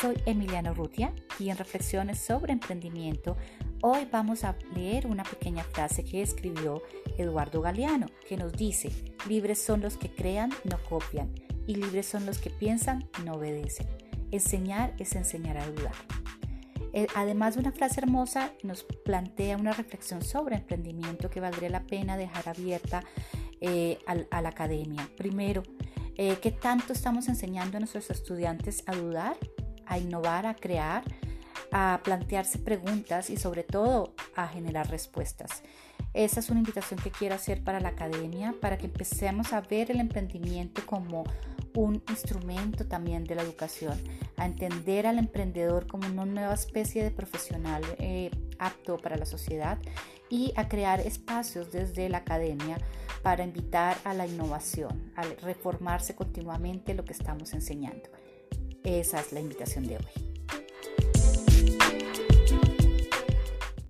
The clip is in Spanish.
soy Emiliano Rutia y en Reflexiones sobre Emprendimiento hoy vamos a leer una pequeña frase que escribió Eduardo Galeano que nos dice, libres son los que crean, no copian, y libres son los que piensan, no obedecen. Enseñar es enseñar a dudar. Eh, además de una frase hermosa, nos plantea una reflexión sobre emprendimiento que valdría la pena dejar abierta eh, a, la academia. Primero, eh, ¿qué tanto estamos enseñando a nuestros estudiantes a dudar, a innovar, a crear, a plantearse preguntas y sobre todo a generar respuestas? Esa es una invitación que quiero hacer para la academia, para que empecemos a ver el emprendimiento como un instrumento también de la educación, a entender al emprendedor como una nueva especie de profesional eh, apto para la sociedad y a crear espacios desde la academia para invitar a la innovación, a reformarse continuamente lo que estamos enseñando. Esa es la invitación de hoy.